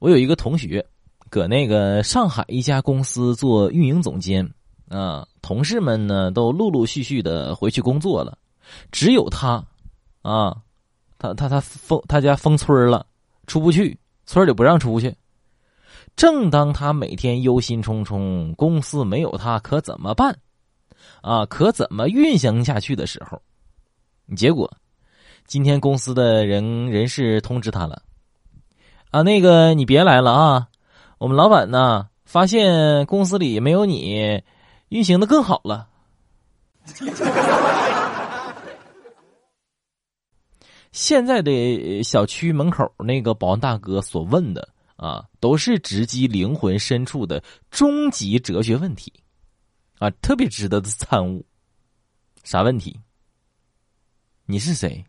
我有一个同学，搁那个上海一家公司做运营总监啊，同事们呢都陆陆续续的回去工作了，只有他，啊，他他他封他家封村了，出不去，村里不让出去。正当他每天忧心忡忡，公司没有他可怎么办？啊，可怎么运行下去的时候，结果今天公司的人人事通知他了。啊，那个你别来了啊！我们老板呢，发现公司里没有你，运行的更好了。现在的小区门口那个保安大哥所问的啊，都是直击灵魂深处的终极哲学问题，啊，特别值得的参悟。啥问题？你是谁？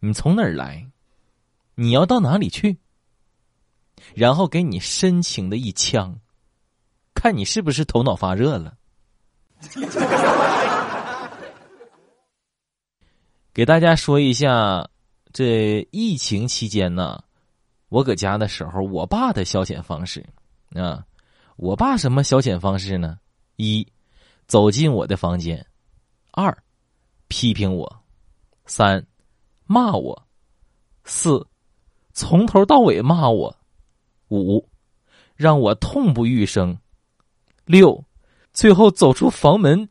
你从哪儿来？你要到哪里去？然后给你深情的一枪，看你是不是头脑发热了。给大家说一下，这疫情期间呢，我搁家的时候，我爸的消遣方式啊，我爸什么消遣方式呢？一，走进我的房间；二，批评我；三，骂我；四。从头到尾骂我，五，让我痛不欲生，六，最后走出房门，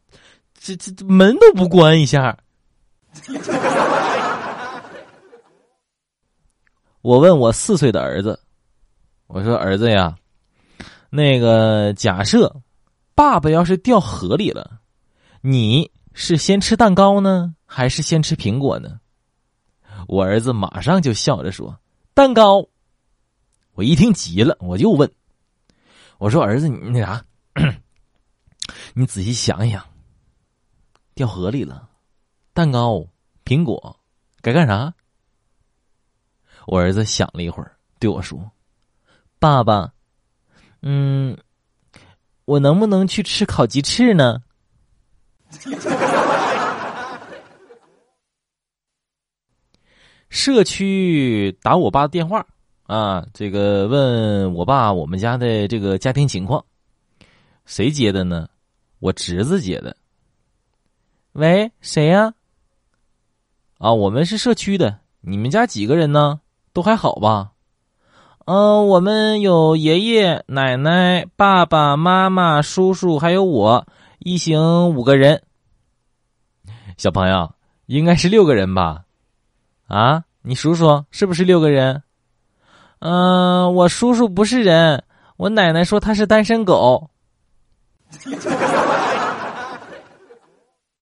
这这门都不关一下。我问我四岁的儿子，我说儿子呀，那个假设爸爸要是掉河里了，你是先吃蛋糕呢，还是先吃苹果呢？我儿子马上就笑着说。蛋糕，我一听急了，我就问：“我说儿子，你那啥，你仔细想一想，掉河里了，蛋糕、苹果该干啥？”我儿子想了一会儿，对我说：“爸爸，嗯，我能不能去吃烤鸡翅呢？” 社区打我爸的电话啊，这个问我爸我们家的这个家庭情况，谁接的呢？我侄子接的。喂，谁呀？啊，我们是社区的，你们家几个人呢？都还好吧？嗯，我们有爷爷奶奶、爸爸妈妈、叔叔，还有我，一行五个人。小朋友，应该是六个人吧？啊，你数数是不是六个人？嗯，我叔叔不是人，我奶奶说他是单身狗。